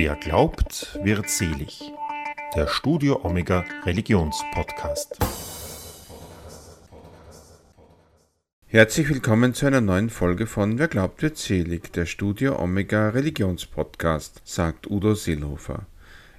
Wer glaubt, wird selig. Der Studio Omega Religionspodcast. Herzlich willkommen zu einer neuen Folge von Wer glaubt, wird selig, der Studio Omega Religionspodcast, sagt Udo Seelhofer.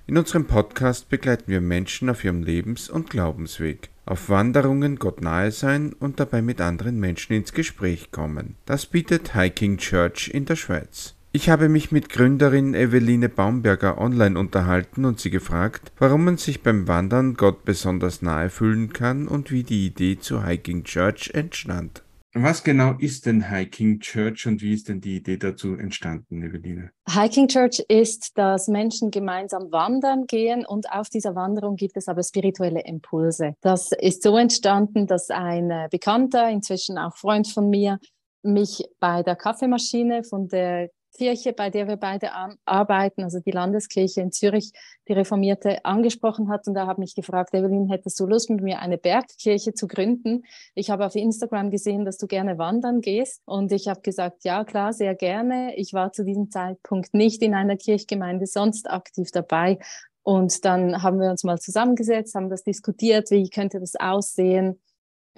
In unserem Podcast begleiten wir Menschen auf ihrem Lebens- und Glaubensweg, auf Wanderungen Gott nahe sein und dabei mit anderen Menschen ins Gespräch kommen. Das bietet Hiking Church in der Schweiz. Ich habe mich mit Gründerin Eveline Baumberger online unterhalten und sie gefragt, warum man sich beim Wandern Gott besonders nahe fühlen kann und wie die Idee zu Hiking Church entstand. Was genau ist denn Hiking Church und wie ist denn die Idee dazu entstanden, Eveline? Hiking Church ist, dass Menschen gemeinsam wandern gehen und auf dieser Wanderung gibt es aber spirituelle Impulse. Das ist so entstanden, dass ein äh, Bekannter, inzwischen auch Freund von mir, mich bei der Kaffeemaschine von der Kirche, bei der wir beide arbeiten, also die Landeskirche in Zürich, die Reformierte, angesprochen hat. Und da habe mich gefragt, Evelyn, hättest du Lust, mit mir eine Bergkirche zu gründen? Ich habe auf Instagram gesehen, dass du gerne wandern gehst. Und ich habe gesagt, ja, klar, sehr gerne. Ich war zu diesem Zeitpunkt nicht in einer Kirchgemeinde sonst aktiv dabei. Und dann haben wir uns mal zusammengesetzt, haben das diskutiert, wie könnte das aussehen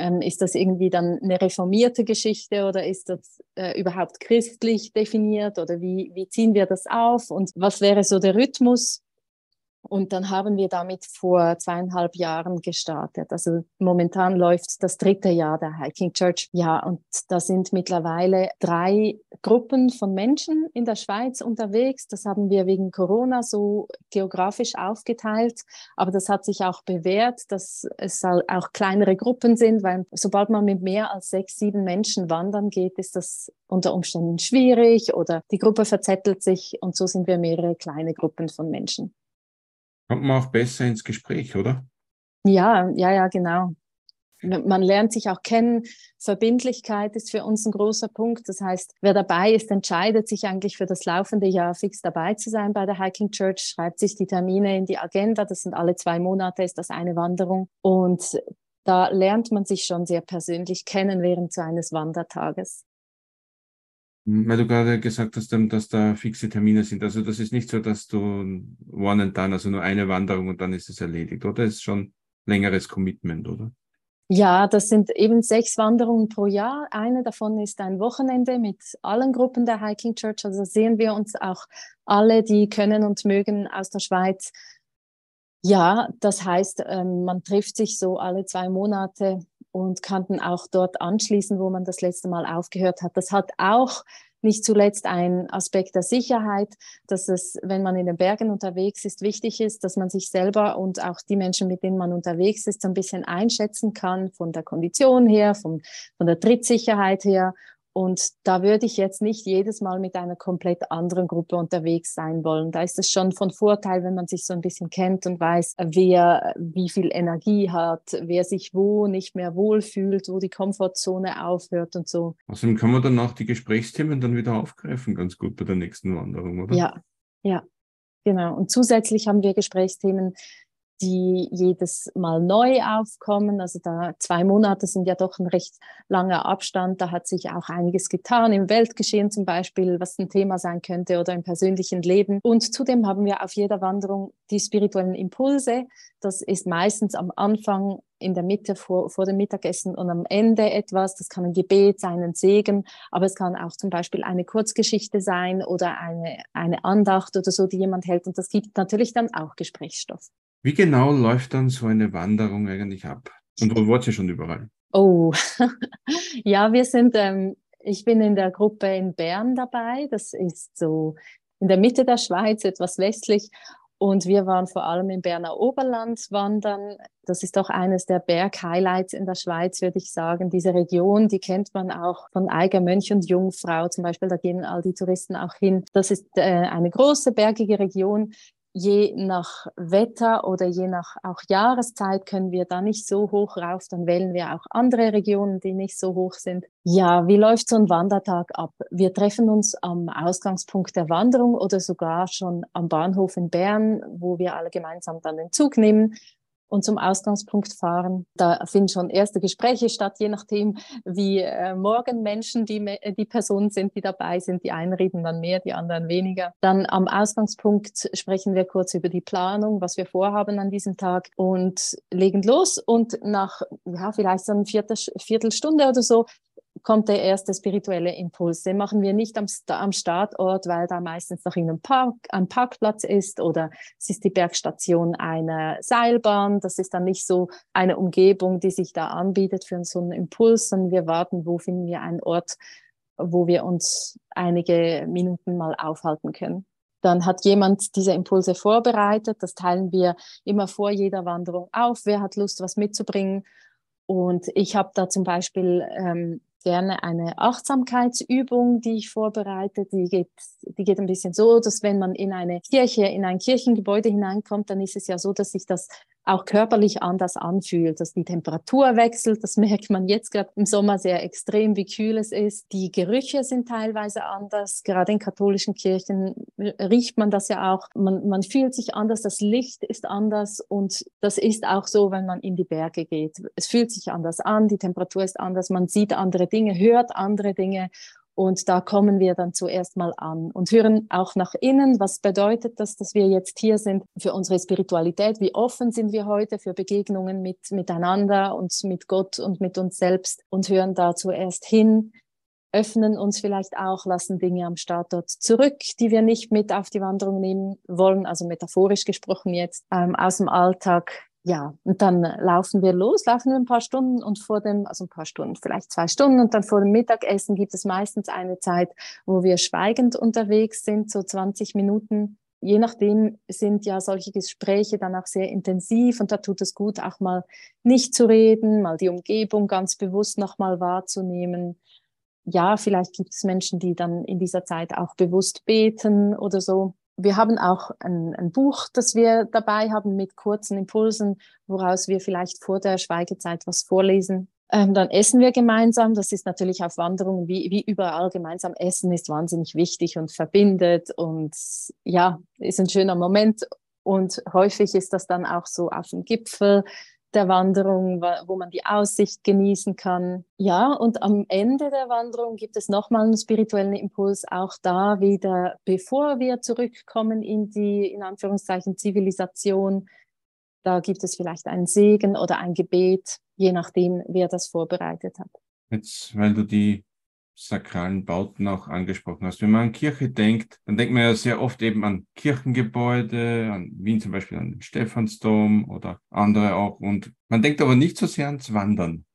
ähm, ist das irgendwie dann eine reformierte Geschichte oder ist das äh, überhaupt christlich definiert oder wie, wie ziehen wir das auf und was wäre so der Rhythmus? Und dann haben wir damit vor zweieinhalb Jahren gestartet. Also momentan läuft das dritte Jahr der Hiking Church. Ja, und da sind mittlerweile drei Gruppen von Menschen in der Schweiz unterwegs. Das haben wir wegen Corona so geografisch aufgeteilt. Aber das hat sich auch bewährt, dass es auch kleinere Gruppen sind, weil sobald man mit mehr als sechs, sieben Menschen wandern geht, ist das unter Umständen schwierig oder die Gruppe verzettelt sich und so sind wir mehrere kleine Gruppen von Menschen kommt man auch besser ins Gespräch, oder? Ja, ja, ja, genau. Man lernt sich auch kennen. Verbindlichkeit ist für uns ein großer Punkt. Das heißt, wer dabei ist, entscheidet sich eigentlich für das laufende Jahr fix dabei zu sein bei der Hiking Church, schreibt sich die Termine in die Agenda. Das sind alle zwei Monate, ist das eine Wanderung. Und da lernt man sich schon sehr persönlich kennen während so eines Wandertages. Weil du gerade gesagt hast, dass da fixe Termine sind. Also das ist nicht so, dass du one and done, also nur eine Wanderung und dann ist es erledigt, oder? Das ist schon längeres Commitment, oder? Ja, das sind eben sechs Wanderungen pro Jahr. Eine davon ist ein Wochenende mit allen Gruppen der Hiking Church. Also sehen wir uns auch alle, die können und mögen aus der Schweiz. Ja, das heißt, ähm, man trifft sich so alle zwei Monate und kann dann auch dort anschließen, wo man das letzte Mal aufgehört hat. Das hat auch nicht zuletzt ein Aspekt der Sicherheit, dass es, wenn man in den Bergen unterwegs ist, wichtig ist, dass man sich selber und auch die Menschen, mit denen man unterwegs ist, so ein bisschen einschätzen kann von der Kondition her, von, von der Trittsicherheit her und da würde ich jetzt nicht jedes Mal mit einer komplett anderen Gruppe unterwegs sein wollen. Da ist es schon von Vorteil, wenn man sich so ein bisschen kennt und weiß, wer wie viel Energie hat, wer sich wo nicht mehr wohlfühlt, wo die Komfortzone aufhört und so. Außerdem kann man dann auch die Gesprächsthemen dann wieder aufgreifen, ganz gut bei der nächsten Wanderung, oder? Ja, ja, genau. Und zusätzlich haben wir Gesprächsthemen, die jedes Mal neu aufkommen. Also da zwei Monate sind ja doch ein recht langer Abstand. Da hat sich auch einiges getan im Weltgeschehen zum Beispiel, was ein Thema sein könnte oder im persönlichen Leben. Und zudem haben wir auf jeder Wanderung die spirituellen Impulse. Das ist meistens am Anfang, in der Mitte vor, vor dem Mittagessen und am Ende etwas. Das kann ein Gebet sein, ein Segen, aber es kann auch zum Beispiel eine Kurzgeschichte sein oder eine, eine Andacht oder so, die jemand hält. Und das gibt natürlich dann auch Gesprächsstoff. Wie genau läuft dann so eine Wanderung eigentlich ab? Und wo wart ihr schon überall? Oh, ja, wir sind, ähm, ich bin in der Gruppe in Bern dabei. Das ist so in der Mitte der Schweiz, etwas westlich. Und wir waren vor allem im Berner Oberland wandern. Das ist doch eines der Berg-Highlights in der Schweiz, würde ich sagen. Diese Region, die kennt man auch von Eiger Mönch und Jungfrau zum Beispiel. Da gehen all die Touristen auch hin. Das ist äh, eine große bergige Region, je nach Wetter oder je nach auch Jahreszeit können wir da nicht so hoch rauf, dann wählen wir auch andere Regionen, die nicht so hoch sind. Ja, wie läuft so ein Wandertag ab? Wir treffen uns am Ausgangspunkt der Wanderung oder sogar schon am Bahnhof in Bern, wo wir alle gemeinsam dann den Zug nehmen und zum Ausgangspunkt fahren. Da finden schon erste Gespräche statt, je nachdem, wie äh, morgen Menschen die, die Personen sind, die dabei sind. Die einen reden dann mehr, die anderen weniger. Dann am Ausgangspunkt sprechen wir kurz über die Planung, was wir vorhaben an diesem Tag und legen los. Und nach ja, vielleicht so einer Viertelstunde oder so kommt der erste spirituelle Impuls. Den machen wir nicht am, am Startort, weil da meistens noch in einem Park, ein Parkplatz ist oder es ist die Bergstation einer Seilbahn. Das ist dann nicht so eine Umgebung, die sich da anbietet für so einen Impuls, sondern wir warten, wo finden wir einen Ort, wo wir uns einige Minuten mal aufhalten können. Dann hat jemand diese Impulse vorbereitet. Das teilen wir immer vor jeder Wanderung auf. Wer hat Lust, was mitzubringen? Und ich habe da zum Beispiel ähm, gerne eine Achtsamkeitsübung, die ich vorbereite. Die geht, die geht ein bisschen so, dass wenn man in eine Kirche, in ein Kirchengebäude hineinkommt, dann ist es ja so, dass sich das auch körperlich anders anfühlt, dass die Temperatur wechselt. Das merkt man jetzt gerade im Sommer sehr extrem, wie kühl es ist. Die Gerüche sind teilweise anders. Gerade in katholischen Kirchen riecht man das ja auch. Man, man fühlt sich anders, das Licht ist anders und das ist auch so, wenn man in die Berge geht. Es fühlt sich anders an, die Temperatur ist anders, man sieht andere Dinge, hört andere Dinge und da kommen wir dann zuerst mal an und hören auch nach innen, was bedeutet das, dass wir jetzt hier sind für unsere Spiritualität, wie offen sind wir heute für Begegnungen mit, miteinander und mit Gott und mit uns selbst? Und hören da zuerst hin, öffnen uns vielleicht auch, lassen Dinge am Start dort zurück, die wir nicht mit auf die Wanderung nehmen wollen, also metaphorisch gesprochen jetzt, ähm, aus dem Alltag ja, und dann laufen wir los, laufen wir ein paar Stunden und vor dem, also ein paar Stunden, vielleicht zwei Stunden und dann vor dem Mittagessen gibt es meistens eine Zeit, wo wir schweigend unterwegs sind, so 20 Minuten. Je nachdem sind ja solche Gespräche dann auch sehr intensiv und da tut es gut, auch mal nicht zu reden, mal die Umgebung ganz bewusst nochmal wahrzunehmen. Ja, vielleicht gibt es Menschen, die dann in dieser Zeit auch bewusst beten oder so wir haben auch ein, ein, Buch, das wir dabei haben mit kurzen Impulsen, woraus wir vielleicht vor der Schweigezeit was vorlesen. Ähm, dann essen wir gemeinsam. Das ist natürlich auf Wanderungen wie, wie überall gemeinsam essen ist wahnsinnig wichtig und verbindet und ja, ist ein schöner Moment. Und häufig ist das dann auch so auf dem Gipfel der Wanderung, wo man die Aussicht genießen kann. Ja, und am Ende der Wanderung gibt es nochmal einen spirituellen Impuls, auch da wieder, bevor wir zurückkommen in die, in Anführungszeichen, Zivilisation. Da gibt es vielleicht einen Segen oder ein Gebet, je nachdem, wer das vorbereitet hat. Jetzt, weil du die sakralen Bauten auch angesprochen hast. Wenn man an Kirche denkt, dann denkt man ja sehr oft eben an Kirchengebäude, an Wien zum Beispiel an den Stephansdom oder andere auch. Und man denkt aber nicht so sehr ans Wandern.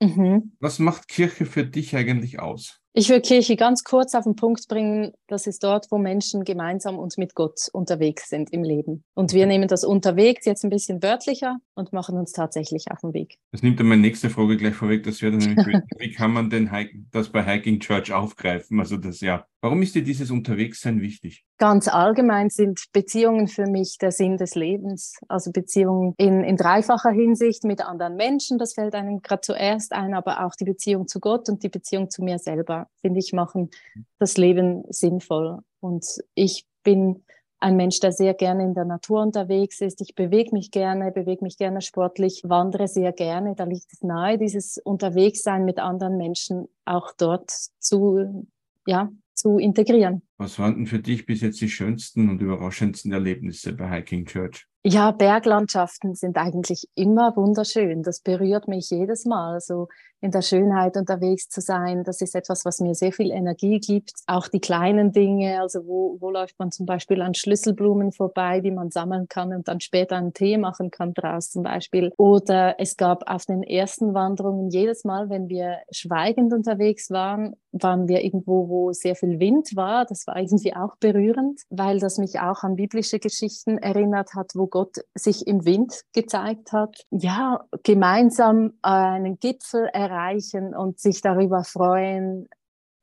Mhm. Was macht Kirche für dich eigentlich aus? Ich will Kirche ganz kurz auf den Punkt bringen. Das ist dort, wo Menschen gemeinsam und mit Gott unterwegs sind im Leben. Und wir nehmen das unterwegs jetzt ein bisschen wörtlicher und machen uns tatsächlich auf den Weg. Das nimmt dann meine nächste Frage gleich vorweg. Das wäre dann nämlich, wie kann man denn das bei Hiking Church aufgreifen? Also das ja. Warum ist dir dieses Unterwegssein wichtig? Ganz allgemein sind Beziehungen für mich der Sinn des Lebens. Also Beziehungen in, in dreifacher Hinsicht mit anderen Menschen, das fällt einem gerade zuerst ein, aber auch die Beziehung zu Gott und die Beziehung zu mir selber finde ich, machen das Leben sinnvoll. Und ich bin ein Mensch, der sehr gerne in der Natur unterwegs ist. Ich bewege mich gerne, bewege mich gerne sportlich, wandere sehr gerne. Da liegt es nahe, dieses Unterwegssein mit anderen Menschen auch dort zu, ja, zu integrieren. Was waren denn für dich bis jetzt die schönsten und überraschendsten Erlebnisse bei Hiking Church? Ja, Berglandschaften sind eigentlich immer wunderschön. Das berührt mich jedes Mal. So in der Schönheit unterwegs zu sein. Das ist etwas, was mir sehr viel Energie gibt. Auch die kleinen Dinge, also wo, wo läuft man zum Beispiel an Schlüsselblumen vorbei, die man sammeln kann und dann später einen Tee machen kann draus zum Beispiel. Oder es gab auf den ersten Wanderungen jedes Mal, wenn wir schweigend unterwegs waren, waren wir irgendwo, wo sehr viel Wind war. Das war irgendwie auch berührend, weil das mich auch an biblische Geschichten erinnert hat, wo Gott sich im Wind gezeigt hat. Ja, gemeinsam einen Gipfel erreicht erreichen und sich darüber freuen,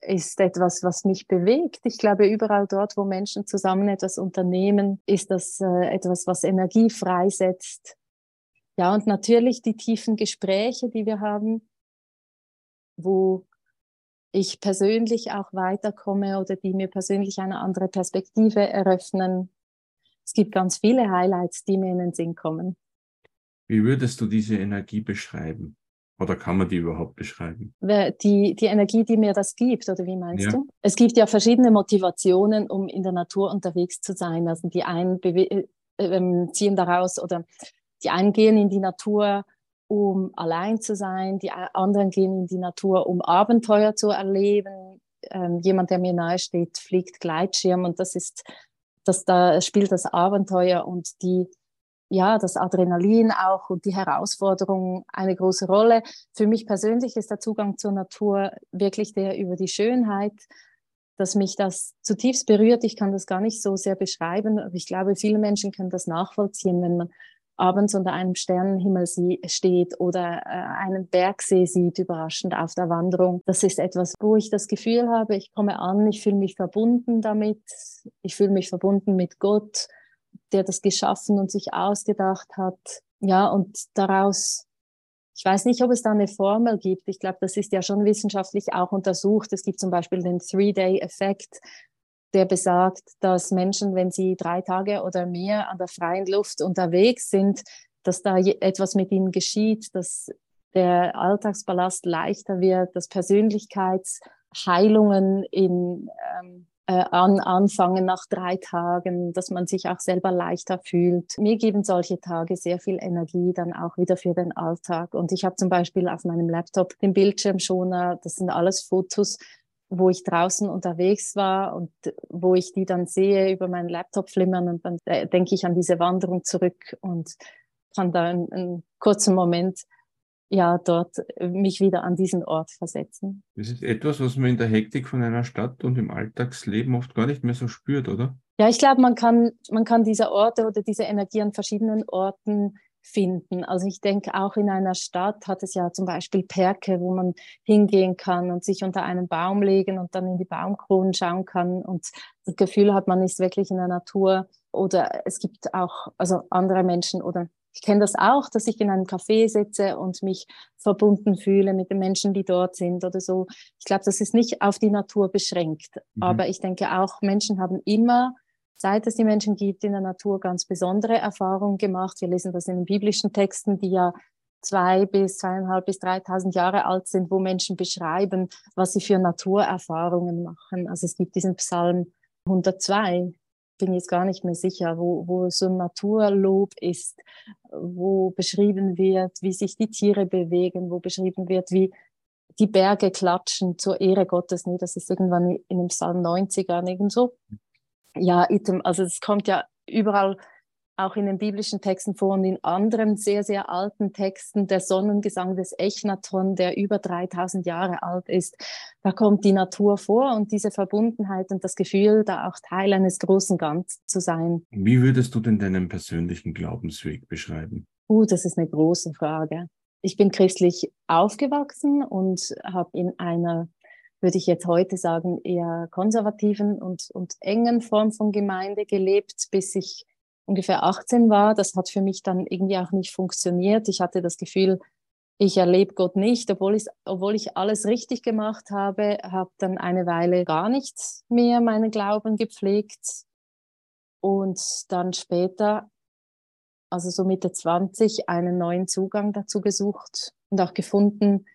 ist etwas, was mich bewegt. Ich glaube, überall dort, wo Menschen zusammen etwas unternehmen, ist das äh, etwas, was Energie freisetzt. Ja, und natürlich die tiefen Gespräche, die wir haben, wo ich persönlich auch weiterkomme oder die mir persönlich eine andere Perspektive eröffnen. Es gibt ganz viele Highlights, die mir in den Sinn kommen. Wie würdest du diese Energie beschreiben? Oder kann man die überhaupt beschreiben? Die, die Energie, die mir das gibt, oder wie meinst ja. du? Es gibt ja verschiedene Motivationen, um in der Natur unterwegs zu sein. Also die einen äh, äh, ziehen daraus oder die einen gehen in die Natur, um allein zu sein, die anderen gehen in die Natur, um Abenteuer zu erleben. Ähm, jemand, der mir nahe steht, fliegt Gleitschirm und das ist, das da spielt das Abenteuer und die ja, das Adrenalin auch und die Herausforderung eine große Rolle. Für mich persönlich ist der Zugang zur Natur wirklich der über die Schönheit, dass mich das zutiefst berührt. Ich kann das gar nicht so sehr beschreiben, aber ich glaube, viele Menschen können das nachvollziehen, wenn man abends unter einem Sternenhimmel steht oder äh, einen Bergsee sieht, überraschend auf der Wanderung. Das ist etwas, wo ich das Gefühl habe, ich komme an, ich fühle mich verbunden damit, ich fühle mich verbunden mit Gott der das geschaffen und sich ausgedacht hat. Ja, und daraus, ich weiß nicht, ob es da eine Formel gibt. Ich glaube, das ist ja schon wissenschaftlich auch untersucht. Es gibt zum Beispiel den Three-Day-Effekt, der besagt, dass Menschen, wenn sie drei Tage oder mehr an der freien Luft unterwegs sind, dass da etwas mit ihnen geschieht, dass der Alltagsballast leichter wird, dass Persönlichkeitsheilungen in ähm, äh, an, anfangen nach drei Tagen, dass man sich auch selber leichter fühlt. Mir geben solche Tage sehr viel Energie dann auch wieder für den Alltag. Und ich habe zum Beispiel auf meinem Laptop den Bildschirmschoner, das sind alles Fotos, wo ich draußen unterwegs war und wo ich die dann sehe über meinen Laptop flimmern und dann äh, denke ich an diese Wanderung zurück und kann da einen, einen kurzen Moment ja dort äh, mich wieder an diesen Ort versetzen. Das ist etwas, was man in der Hektik von einer Stadt und im Alltagsleben oft gar nicht mehr so spürt, oder? Ja, ich glaube, man kann, man kann diese Orte oder diese Energie an verschiedenen Orten finden. Also ich denke, auch in einer Stadt hat es ja zum Beispiel Perke, wo man hingehen kann und sich unter einen Baum legen und dann in die Baumkronen schauen kann und das Gefühl hat, man ist wirklich in der Natur. Oder es gibt auch also andere Menschen oder ich kenne das auch, dass ich in einem Café sitze und mich verbunden fühle mit den Menschen, die dort sind oder so. Ich glaube, das ist nicht auf die Natur beschränkt. Mhm. Aber ich denke auch, Menschen haben immer, seit es die Menschen gibt, in der Natur ganz besondere Erfahrungen gemacht. Wir lesen das in den biblischen Texten, die ja zwei bis zweieinhalb bis dreitausend Jahre alt sind, wo Menschen beschreiben, was sie für Naturerfahrungen machen. Also es gibt diesen Psalm 102, bin jetzt gar nicht mehr sicher, wo, wo so ein Naturlob ist, wo beschrieben wird, wie sich die Tiere bewegen, wo beschrieben wird, wie die Berge klatschen zur Ehre Gottes. Nee, das ist irgendwann in dem Psalm 90er irgendwo. Ja, also es kommt ja überall auch in den biblischen Texten vor und in anderen sehr, sehr alten Texten, der Sonnengesang des Echnaton, der über 3000 Jahre alt ist, da kommt die Natur vor und diese Verbundenheit und das Gefühl, da auch Teil eines großen Ganzen zu sein. Wie würdest du denn deinen persönlichen Glaubensweg beschreiben? Uh, das ist eine große Frage. Ich bin christlich aufgewachsen und habe in einer würde ich jetzt heute sagen, eher konservativen und, und engen Form von Gemeinde gelebt, bis ich ungefähr 18 war. Das hat für mich dann irgendwie auch nicht funktioniert. Ich hatte das Gefühl, ich erlebe Gott nicht, obwohl ich, obwohl ich alles richtig gemacht habe, habe dann eine Weile gar nichts mehr meinen Glauben gepflegt und dann später, also so Mitte 20, einen neuen Zugang dazu gesucht und auch gefunden,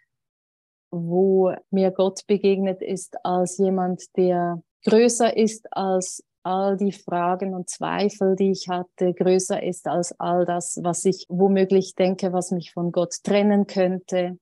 wo mir Gott begegnet ist als jemand, der größer ist als all die Fragen und Zweifel, die ich hatte, größer ist als all das, was ich womöglich denke, was mich von Gott trennen könnte.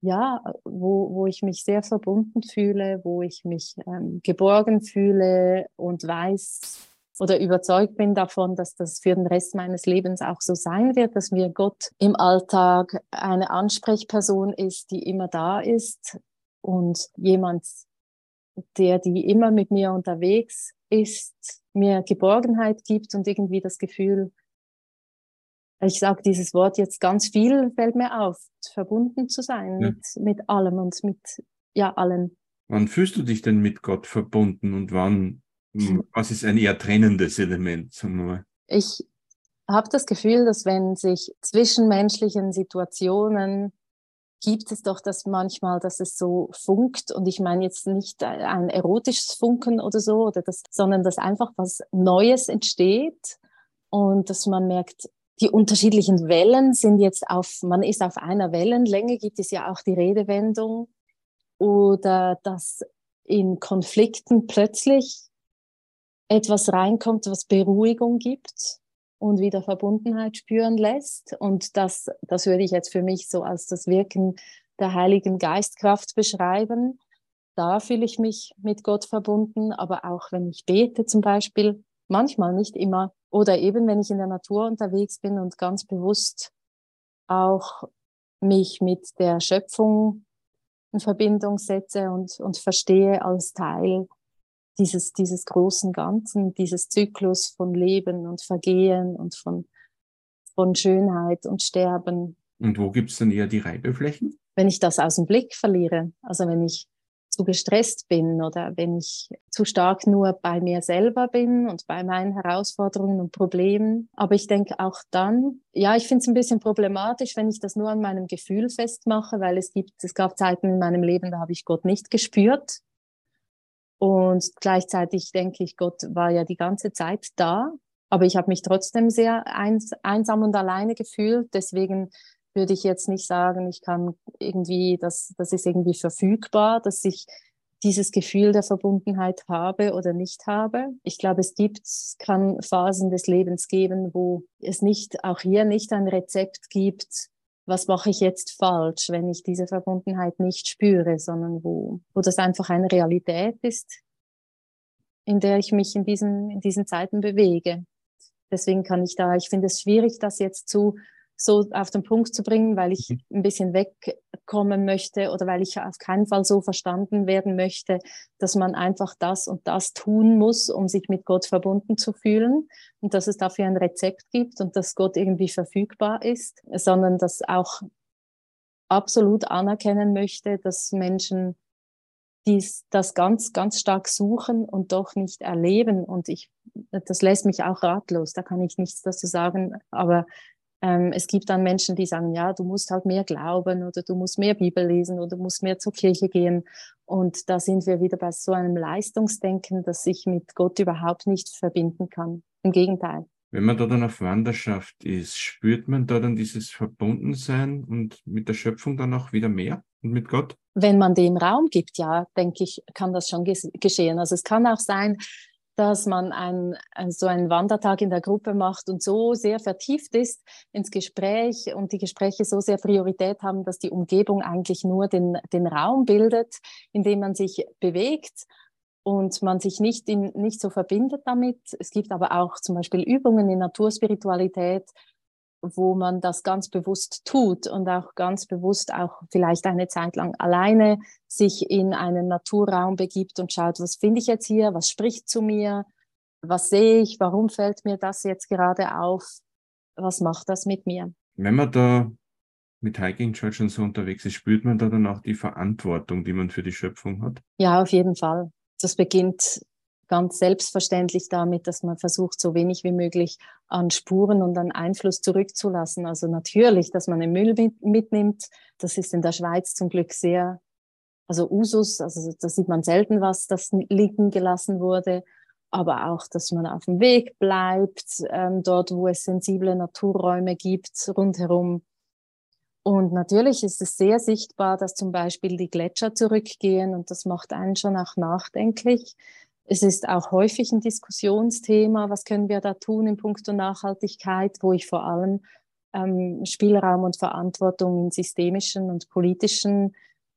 Ja, wo, wo ich mich sehr verbunden fühle, wo ich mich ähm, geborgen fühle und weiß oder überzeugt bin davon, dass das für den Rest meines Lebens auch so sein wird, dass mir Gott im Alltag eine Ansprechperson ist, die immer da ist und jemand, der die immer mit mir unterwegs ist, mir Geborgenheit gibt und irgendwie das Gefühl, ich sage dieses Wort jetzt ganz viel, fällt mir auf, verbunden zu sein ja. mit, mit allem und mit ja, allen. Wann fühlst du dich denn mit Gott verbunden und wann, hm, was ist ein eher trennendes Element? Sagen wir mal? Ich habe das Gefühl, dass wenn sich zwischenmenschlichen Situationen gibt es doch das manchmal, dass es so funkt. Und ich meine jetzt nicht ein erotisches Funken oder so, oder das, sondern dass einfach was Neues entsteht und dass man merkt, die unterschiedlichen Wellen sind jetzt auf, man ist auf einer Wellenlänge, gibt es ja auch die Redewendung, oder dass in Konflikten plötzlich etwas reinkommt, was Beruhigung gibt und wieder Verbundenheit spüren lässt. Und das, das würde ich jetzt für mich so als das Wirken der Heiligen Geistkraft beschreiben. Da fühle ich mich mit Gott verbunden, aber auch wenn ich bete zum Beispiel, manchmal nicht immer, oder eben wenn ich in der Natur unterwegs bin und ganz bewusst auch mich mit der Schöpfung in Verbindung setze und, und verstehe als Teil dieses, dieses großen Ganzen, dieses Zyklus von Leben und Vergehen und von, von Schönheit und Sterben. Und wo gibt es dann eher die Reibeflächen? Wenn ich das aus dem Blick verliere, also wenn ich zu gestresst bin oder wenn ich zu stark nur bei mir selber bin und bei meinen Herausforderungen und Problemen. Aber ich denke auch dann, ja, ich finde es ein bisschen problematisch, wenn ich das nur an meinem Gefühl festmache, weil es gibt, es gab Zeiten in meinem Leben, da habe ich Gott nicht gespürt. Und gleichzeitig denke ich, Gott war ja die ganze Zeit da, aber ich habe mich trotzdem sehr eins, einsam und alleine gefühlt. Deswegen würde ich jetzt nicht sagen, ich kann irgendwie, das, das ist irgendwie verfügbar, dass ich dieses Gefühl der Verbundenheit habe oder nicht habe. Ich glaube, es gibt, kann Phasen des Lebens geben, wo es nicht, auch hier nicht ein Rezept gibt, was mache ich jetzt falsch, wenn ich diese Verbundenheit nicht spüre, sondern wo, wo das einfach eine Realität ist, in der ich mich in diesen, in diesen Zeiten bewege. Deswegen kann ich da, ich finde es schwierig, das jetzt zu so auf den Punkt zu bringen, weil ich mhm. ein bisschen wegkommen möchte oder weil ich auf keinen Fall so verstanden werden möchte, dass man einfach das und das tun muss, um sich mit Gott verbunden zu fühlen und dass es dafür ein Rezept gibt und dass Gott irgendwie verfügbar ist, sondern dass auch absolut anerkennen möchte, dass Menschen dies, das ganz, ganz stark suchen und doch nicht erleben. Und ich, das lässt mich auch ratlos. Da kann ich nichts dazu sagen. Aber ähm, es gibt dann Menschen, die sagen, ja, du musst halt mehr glauben oder du musst mehr Bibel lesen oder du musst mehr zur Kirche gehen. Und da sind wir wieder bei so einem Leistungsdenken, das sich mit Gott überhaupt nicht verbinden kann. Im Gegenteil. Wenn man da dann auf Wanderschaft ist, spürt man da dann dieses Verbundensein und mit der Schöpfung dann auch wieder mehr und mit Gott? Wenn man dem Raum gibt, ja, denke ich, kann das schon geschehen. Also es kann auch sein, dass man ein, so einen Wandertag in der Gruppe macht und so sehr vertieft ist ins Gespräch und die Gespräche so sehr Priorität haben, dass die Umgebung eigentlich nur den, den Raum bildet, in dem man sich bewegt und man sich nicht, in, nicht so verbindet damit. Es gibt aber auch zum Beispiel Übungen in Naturspiritualität, wo man das ganz bewusst tut und auch ganz bewusst auch vielleicht eine Zeit lang alleine sich in einen Naturraum begibt und schaut, was finde ich jetzt hier, was spricht zu mir, was sehe ich, warum fällt mir das jetzt gerade auf, was macht das mit mir. Wenn man da mit Hiking Church und so unterwegs ist, spürt man da dann auch die Verantwortung, die man für die Schöpfung hat? Ja, auf jeden Fall. Das beginnt ganz selbstverständlich damit, dass man versucht, so wenig wie möglich an Spuren und an Einfluss zurückzulassen. Also natürlich, dass man den Müll mit, mitnimmt. Das ist in der Schweiz zum Glück sehr, also Usus, also da sieht man selten was, das liegen gelassen wurde. Aber auch, dass man auf dem Weg bleibt, ähm, dort, wo es sensible Naturräume gibt, rundherum. Und natürlich ist es sehr sichtbar, dass zum Beispiel die Gletscher zurückgehen und das macht einen schon auch nachdenklich. Es ist auch häufig ein Diskussionsthema, was können wir da tun in puncto Nachhaltigkeit, wo ich vor allem ähm, Spielraum und Verantwortung in systemischen und politischen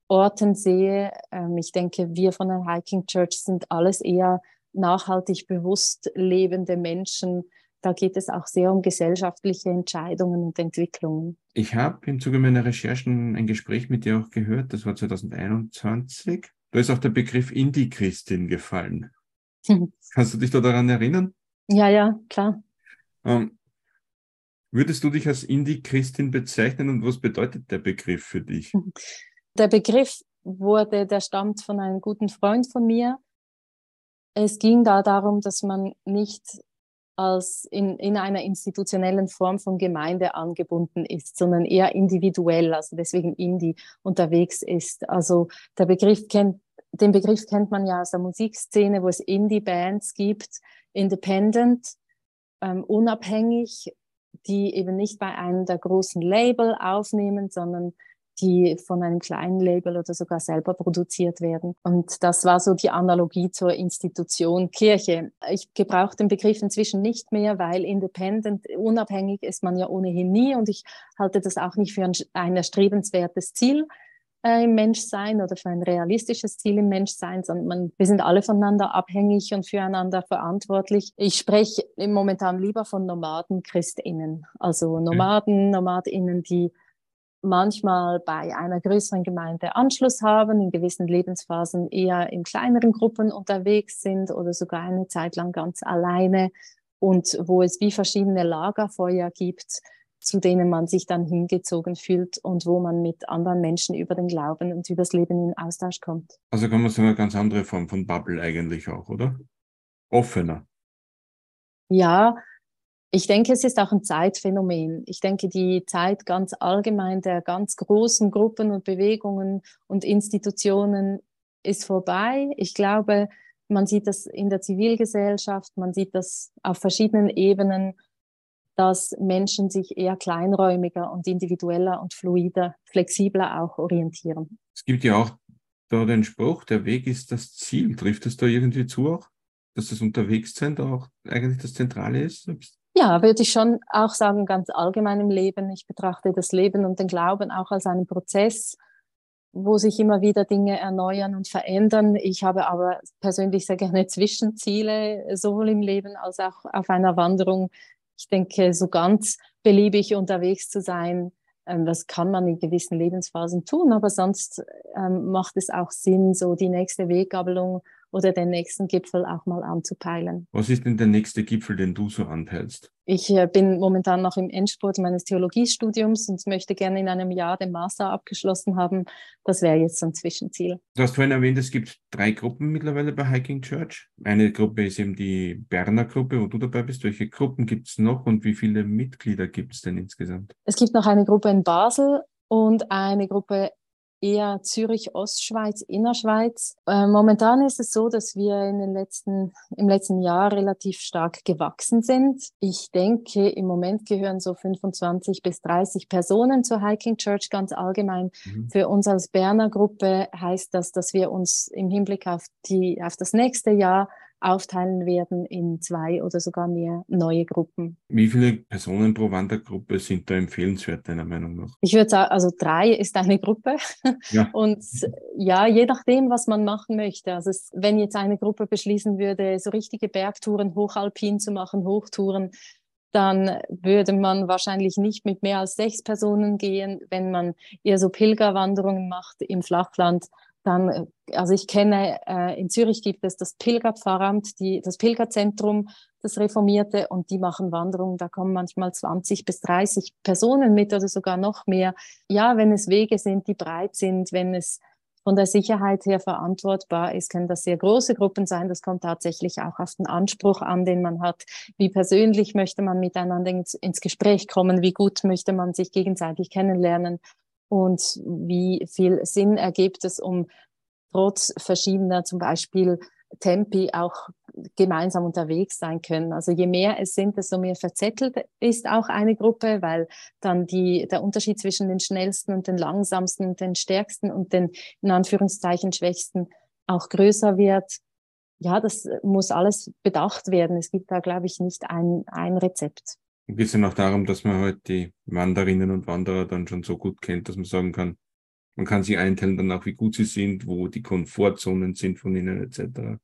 Orten sehe. Ähm, ich denke, wir von der Hiking Church sind alles eher nachhaltig bewusst lebende Menschen. Da geht es auch sehr um gesellschaftliche Entscheidungen und Entwicklungen. Ich habe im Zuge meiner Recherchen ein Gespräch mit dir auch gehört, das war 2021. Da ist auch der Begriff Indie-Christin gefallen. Kannst du dich da daran erinnern? Ja, ja, klar. Ähm, würdest du dich als Indie-Christin bezeichnen und was bedeutet der Begriff für dich? Der Begriff wurde, der stammt von einem guten Freund von mir. Es ging da darum, dass man nicht als in, in einer institutionellen Form von Gemeinde angebunden ist, sondern eher individuell, also deswegen Indie unterwegs ist. Also der Begriff kennt den Begriff kennt man ja aus der Musikszene, wo es Indie-Bands gibt, independent, ähm, unabhängig, die eben nicht bei einem der großen Label aufnehmen, sondern die von einem kleinen Label oder sogar selber produziert werden. Und das war so die Analogie zur Institution Kirche. Ich gebrauche den Begriff inzwischen nicht mehr, weil independent, unabhängig ist man ja ohnehin nie und ich halte das auch nicht für ein, ein erstrebenswertes Ziel äh, im Menschsein oder für ein realistisches Ziel im Menschsein, sondern man, wir sind alle voneinander abhängig und füreinander verantwortlich. Ich spreche momentan lieber von Nomaden Christinnen, also Nomaden, Nomadinnen, die manchmal bei einer größeren Gemeinde Anschluss haben, in gewissen Lebensphasen eher in kleineren Gruppen unterwegs sind oder sogar eine Zeit lang ganz alleine und wo es wie verschiedene Lagerfeuer gibt, zu denen man sich dann hingezogen fühlt und wo man mit anderen Menschen über den Glauben und über das Leben in Austausch kommt. Also kann man sagen, eine ganz andere Form von Bubble eigentlich auch, oder? Offener. Ja, ich denke, es ist auch ein Zeitphänomen. Ich denke, die Zeit ganz allgemein der ganz großen Gruppen und Bewegungen und Institutionen ist vorbei. Ich glaube, man sieht das in der Zivilgesellschaft, man sieht das auf verschiedenen Ebenen, dass Menschen sich eher kleinräumiger und individueller und fluider, flexibler auch orientieren. Es gibt ja auch da den Spruch, der Weg ist das Ziel. Trifft es da irgendwie zu auch, dass das Unterwegssein da auch eigentlich das Zentrale ist? Ja, würde ich schon auch sagen, ganz allgemein im Leben. Ich betrachte das Leben und den Glauben auch als einen Prozess, wo sich immer wieder Dinge erneuern und verändern. Ich habe aber persönlich sehr gerne Zwischenziele, sowohl im Leben als auch auf einer Wanderung. Ich denke, so ganz beliebig unterwegs zu sein, ähm, das kann man in gewissen Lebensphasen tun, aber sonst ähm, macht es auch Sinn, so die nächste Weggabelung oder den nächsten Gipfel auch mal anzupeilen. Was ist denn der nächste Gipfel, den du so anpeilst? Ich äh, bin momentan noch im Endspurt meines Theologiestudiums und möchte gerne in einem Jahr den Master abgeschlossen haben. Das wäre jetzt so ein Zwischenziel. Du hast vorhin erwähnt, es gibt drei Gruppen mittlerweile bei Hiking Church. Eine Gruppe ist eben die Berner Gruppe, wo du dabei bist. Welche Gruppen gibt es noch und wie viele Mitglieder gibt es denn insgesamt? Es gibt noch eine Gruppe in Basel und eine Gruppe eher Zürich, Ostschweiz, Innerschweiz. Äh, momentan ist es so, dass wir in den letzten, im letzten Jahr relativ stark gewachsen sind. Ich denke, im Moment gehören so 25 bis 30 Personen zur Hiking Church ganz allgemein. Mhm. Für uns als Berner Gruppe heißt das, dass wir uns im Hinblick auf die, auf das nächste Jahr aufteilen werden in zwei oder sogar mehr neue Gruppen. Wie viele Personen pro Wandergruppe sind da empfehlenswert, deiner Meinung nach? Ich würde sagen, also drei ist eine Gruppe. Ja. Und ja, je nachdem, was man machen möchte. Also es, wenn jetzt eine Gruppe beschließen würde, so richtige Bergtouren, hochalpin zu machen, Hochtouren, dann würde man wahrscheinlich nicht mit mehr als sechs Personen gehen. Wenn man eher so Pilgerwanderungen macht im Flachland, dann, äh, also ich kenne, äh, in Zürich gibt es das Pilgerpfarramt, die, das Pilgerzentrum, das Reformierte, und die machen Wanderungen. Da kommen manchmal 20 bis 30 Personen mit oder sogar noch mehr. Ja, wenn es Wege sind, die breit sind, wenn es von der Sicherheit her verantwortbar ist, können das sehr große Gruppen sein. Das kommt tatsächlich auch auf den Anspruch an, den man hat. Wie persönlich möchte man miteinander ins, ins Gespräch kommen? Wie gut möchte man sich gegenseitig kennenlernen? Und wie viel Sinn ergibt es, um trotz verschiedener zum Beispiel Tempi auch gemeinsam unterwegs sein können. Also je mehr es sind, desto mehr verzettelt ist auch eine Gruppe, weil dann die, der Unterschied zwischen den schnellsten und den langsamsten und den stärksten und den in Anführungszeichen schwächsten auch größer wird. Ja, das muss alles bedacht werden. Es gibt da, glaube ich, nicht ein, ein Rezept geht es ja noch darum, dass man halt die Wanderinnen und Wanderer dann schon so gut kennt, dass man sagen kann, man kann sich einteilen dann auch, wie gut sie sind, wo die Komfortzonen sind von ihnen etc.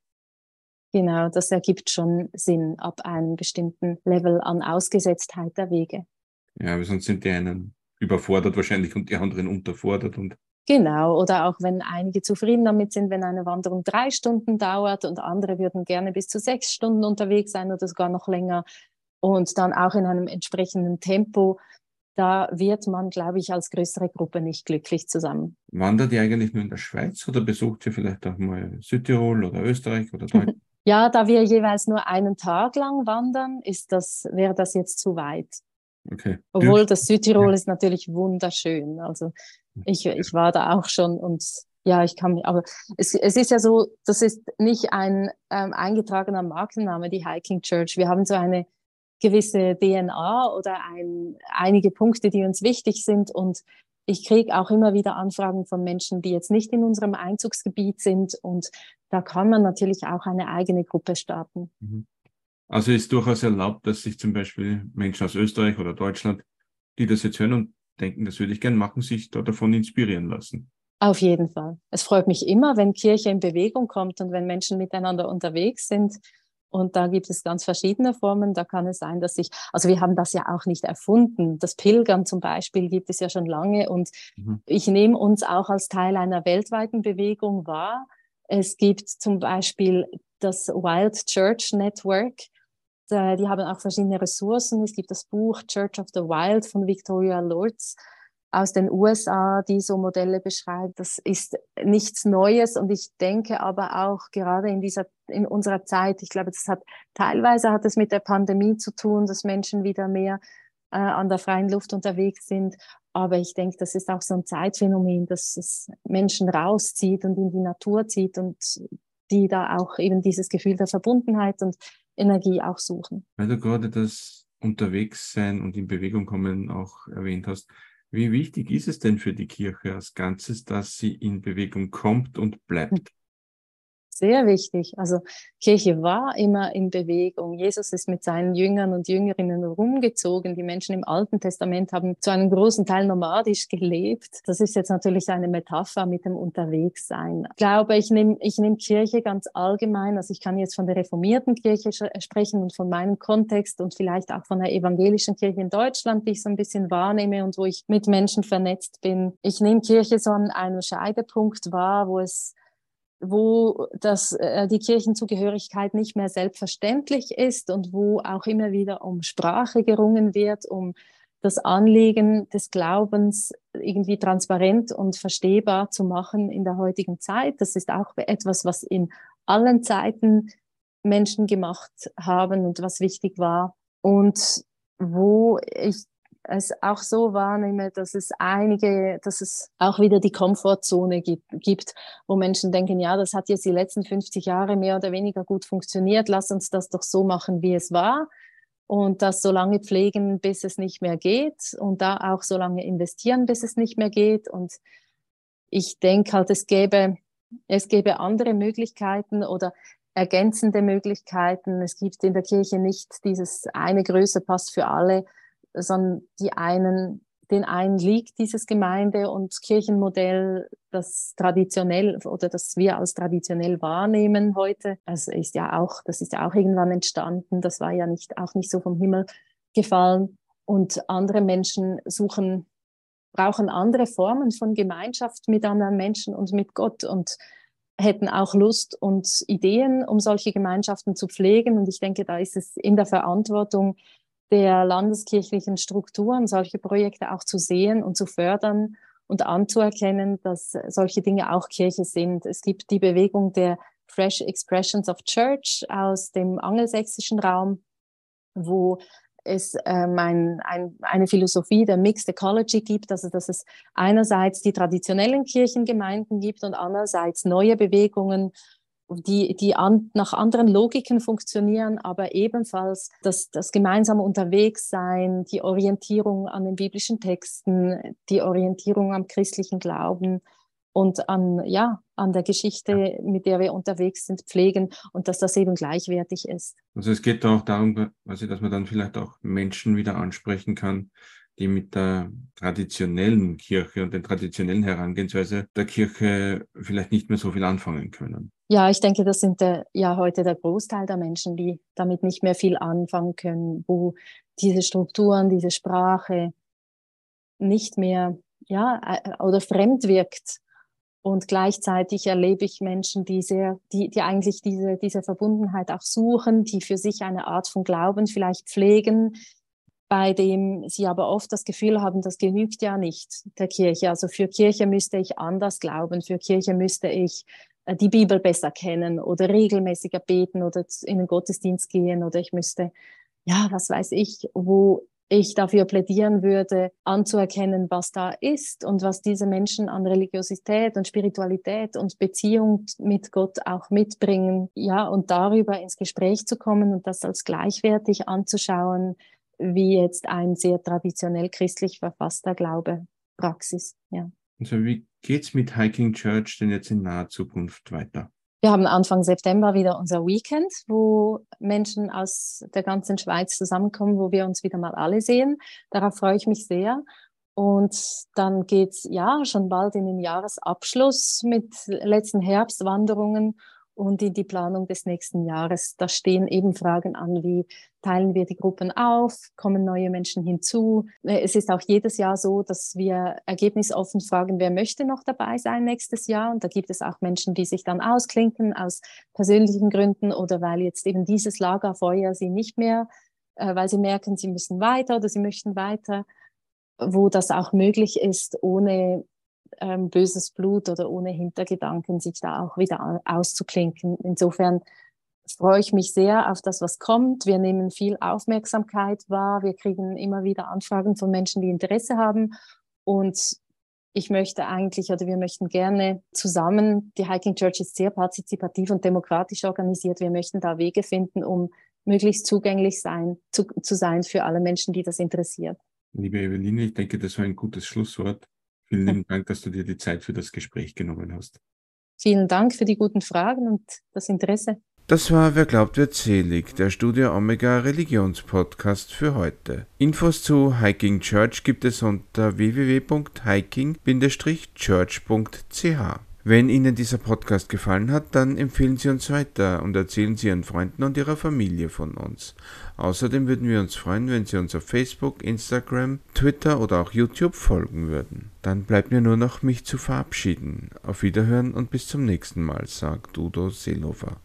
Genau, das ergibt schon Sinn ab einem bestimmten Level an Ausgesetztheit der Wege. Ja, aber sonst sind die einen überfordert wahrscheinlich und die anderen unterfordert und Genau, oder auch wenn einige zufrieden damit sind, wenn eine Wanderung drei Stunden dauert und andere würden gerne bis zu sechs Stunden unterwegs sein oder sogar noch länger, und dann auch in einem entsprechenden Tempo, da wird man, glaube ich, als größere Gruppe nicht glücklich zusammen. Wandert ihr eigentlich nur in der Schweiz oder besucht ihr vielleicht auch mal Südtirol oder Österreich oder Deutschland? ja, da wir jeweils nur einen Tag lang wandern, ist das, wäre das jetzt zu weit. Okay. Obwohl das Südtirol ja. ist natürlich wunderschön. Also ich, ich war da auch schon und ja, ich kann mich, aber es, es ist ja so, das ist nicht ein ähm, eingetragener Markenname, die Hiking Church. Wir haben so eine gewisse DNA oder ein, einige Punkte, die uns wichtig sind. Und ich kriege auch immer wieder Anfragen von Menschen, die jetzt nicht in unserem Einzugsgebiet sind. Und da kann man natürlich auch eine eigene Gruppe starten. Mhm. Also ist durchaus erlaubt, dass sich zum Beispiel Menschen aus Österreich oder Deutschland, die das jetzt hören und denken, das würde ich gern machen, sich da davon inspirieren lassen. Auf jeden Fall. Es freut mich immer, wenn Kirche in Bewegung kommt und wenn Menschen miteinander unterwegs sind. Und da gibt es ganz verschiedene Formen. Da kann es sein, dass ich, also wir haben das ja auch nicht erfunden. Das Pilgern zum Beispiel gibt es ja schon lange und mhm. ich nehme uns auch als Teil einer weltweiten Bewegung wahr. Es gibt zum Beispiel das Wild Church Network. Die haben auch verschiedene Ressourcen. Es gibt das Buch Church of the Wild von Victoria Lords aus den USA, die so Modelle beschreibt. Das ist nichts Neues und ich denke aber auch gerade in dieser, in unserer Zeit, ich glaube, das hat teilweise hat es mit der Pandemie zu tun, dass Menschen wieder mehr äh, an der freien Luft unterwegs sind. Aber ich denke, das ist auch so ein Zeitphänomen, dass es Menschen rauszieht und in die Natur zieht und die da auch eben dieses Gefühl der Verbundenheit und Energie auch suchen. Weil du gerade das Unterwegssein und in Bewegung kommen auch erwähnt hast, wie wichtig ist es denn für die Kirche als Ganzes, dass sie in Bewegung kommt und bleibt? Sehr wichtig. Also Kirche war immer in Bewegung. Jesus ist mit seinen Jüngern und Jüngerinnen rumgezogen. Die Menschen im Alten Testament haben zu einem großen Teil nomadisch gelebt. Das ist jetzt natürlich eine Metapher mit dem Unterwegssein. Ich glaube, ich nehme ich nehm Kirche ganz allgemein. Also ich kann jetzt von der reformierten Kirche sprechen und von meinem Kontext und vielleicht auch von der evangelischen Kirche in Deutschland, die ich so ein bisschen wahrnehme und wo ich mit Menschen vernetzt bin. Ich nehme Kirche so an einem Scheidepunkt wahr, wo es wo das, äh, die Kirchenzugehörigkeit nicht mehr selbstverständlich ist und wo auch immer wieder um Sprache gerungen wird, um das Anliegen des Glaubens irgendwie transparent und verstehbar zu machen in der heutigen Zeit. Das ist auch etwas, was in allen Zeiten Menschen gemacht haben und was wichtig war. Und wo ich es auch so wahrnehme, dass es einige, dass es auch wieder die Komfortzone gibt, gibt, wo Menschen denken, ja, das hat jetzt die letzten 50 Jahre mehr oder weniger gut funktioniert, lass uns das doch so machen, wie es war. Und das so lange pflegen, bis es nicht mehr geht. Und da auch so lange investieren, bis es nicht mehr geht. Und ich denke halt, es gäbe, es gäbe andere Möglichkeiten oder ergänzende Möglichkeiten. Es gibt in der Kirche nicht dieses eine Größe passt für alle, sondern die einen, den einen liegt dieses Gemeinde- und Kirchenmodell, das traditionell oder das wir als traditionell wahrnehmen heute. Das ist ja auch, das ist ja auch irgendwann entstanden. Das war ja nicht, auch nicht so vom Himmel gefallen. Und andere Menschen suchen, brauchen andere Formen von Gemeinschaft mit anderen Menschen und mit Gott und hätten auch Lust und Ideen, um solche Gemeinschaften zu pflegen. Und ich denke, da ist es in der Verantwortung der landeskirchlichen Strukturen, solche Projekte auch zu sehen und zu fördern und anzuerkennen, dass solche Dinge auch Kirche sind. Es gibt die Bewegung der Fresh Expressions of Church aus dem angelsächsischen Raum, wo es ähm, ein, ein, eine Philosophie der Mixed Ecology gibt, also dass es einerseits die traditionellen Kirchengemeinden gibt und andererseits neue Bewegungen die, die an, nach anderen Logiken funktionieren, aber ebenfalls das, das gemeinsame Unterwegssein, die Orientierung an den biblischen Texten, die Orientierung am christlichen Glauben und an, ja, an der Geschichte, mit der wir unterwegs sind, pflegen und dass das eben gleichwertig ist. Also es geht auch darum, also dass man dann vielleicht auch Menschen wieder ansprechen kann, die mit der traditionellen Kirche und den traditionellen Herangehensweise der Kirche vielleicht nicht mehr so viel anfangen können. Ja, ich denke, das sind der, ja heute der Großteil der Menschen, die damit nicht mehr viel anfangen können, wo diese Strukturen, diese Sprache nicht mehr, ja, oder fremd wirkt. Und gleichzeitig erlebe ich Menschen, die sehr, die, die eigentlich diese, diese Verbundenheit auch suchen, die für sich eine Art von Glauben vielleicht pflegen, bei dem sie aber oft das Gefühl haben, das genügt ja nicht der Kirche. Also für Kirche müsste ich anders glauben, für Kirche müsste ich die Bibel besser kennen oder regelmäßiger beten oder in den Gottesdienst gehen oder ich müsste, ja, was weiß ich, wo ich dafür plädieren würde, anzuerkennen, was da ist und was diese Menschen an Religiosität und Spiritualität und Beziehung mit Gott auch mitbringen. Ja, und darüber ins Gespräch zu kommen und das als gleichwertig anzuschauen, wie jetzt ein sehr traditionell christlich verfasster Glaube, Praxis. Ja. Also wie geht's mit Hiking Church denn jetzt in naher Zukunft weiter? Wir haben Anfang September wieder unser Weekend, wo Menschen aus der ganzen Schweiz zusammenkommen, wo wir uns wieder mal alle sehen. Darauf freue ich mich sehr. Und dann geht's ja schon bald in den Jahresabschluss mit letzten Herbstwanderungen und in die Planung des nächsten Jahres. Da stehen eben Fragen an, wie teilen wir die Gruppen auf, kommen neue Menschen hinzu. Es ist auch jedes Jahr so, dass wir ergebnisoffen fragen, wer möchte noch dabei sein nächstes Jahr. Und da gibt es auch Menschen, die sich dann ausklinken aus persönlichen Gründen oder weil jetzt eben dieses Lagerfeuer sie nicht mehr, äh, weil sie merken, sie müssen weiter oder sie möchten weiter, wo das auch möglich ist, ohne ähm, böses Blut oder ohne Hintergedanken, sich da auch wieder auszuklinken. Insofern freue ich mich sehr auf das, was kommt. Wir nehmen viel Aufmerksamkeit wahr. Wir kriegen immer wieder Anfragen von Menschen, die Interesse haben. Und ich möchte eigentlich oder wir möchten gerne zusammen, die Hiking Church ist sehr partizipativ und demokratisch organisiert. Wir möchten da Wege finden, um möglichst zugänglich sein, zu, zu sein für alle Menschen, die das interessiert. Liebe Eveline, ich denke, das war ein gutes Schlusswort. Vielen lieben Dank, dass du dir die Zeit für das Gespräch genommen hast. Vielen Dank für die guten Fragen und das Interesse. Das war Wer glaubt wird selig, der Studio Omega Religionspodcast für heute. Infos zu Hiking Church gibt es unter www.hiking-church.ch. Wenn Ihnen dieser Podcast gefallen hat, dann empfehlen Sie uns weiter und erzählen Sie Ihren Freunden und Ihrer Familie von uns. Außerdem würden wir uns freuen, wenn Sie uns auf Facebook, Instagram, Twitter oder auch YouTube folgen würden. Dann bleibt mir nur noch, mich zu verabschieden. Auf Wiederhören und bis zum nächsten Mal, sagt Udo Seelofer.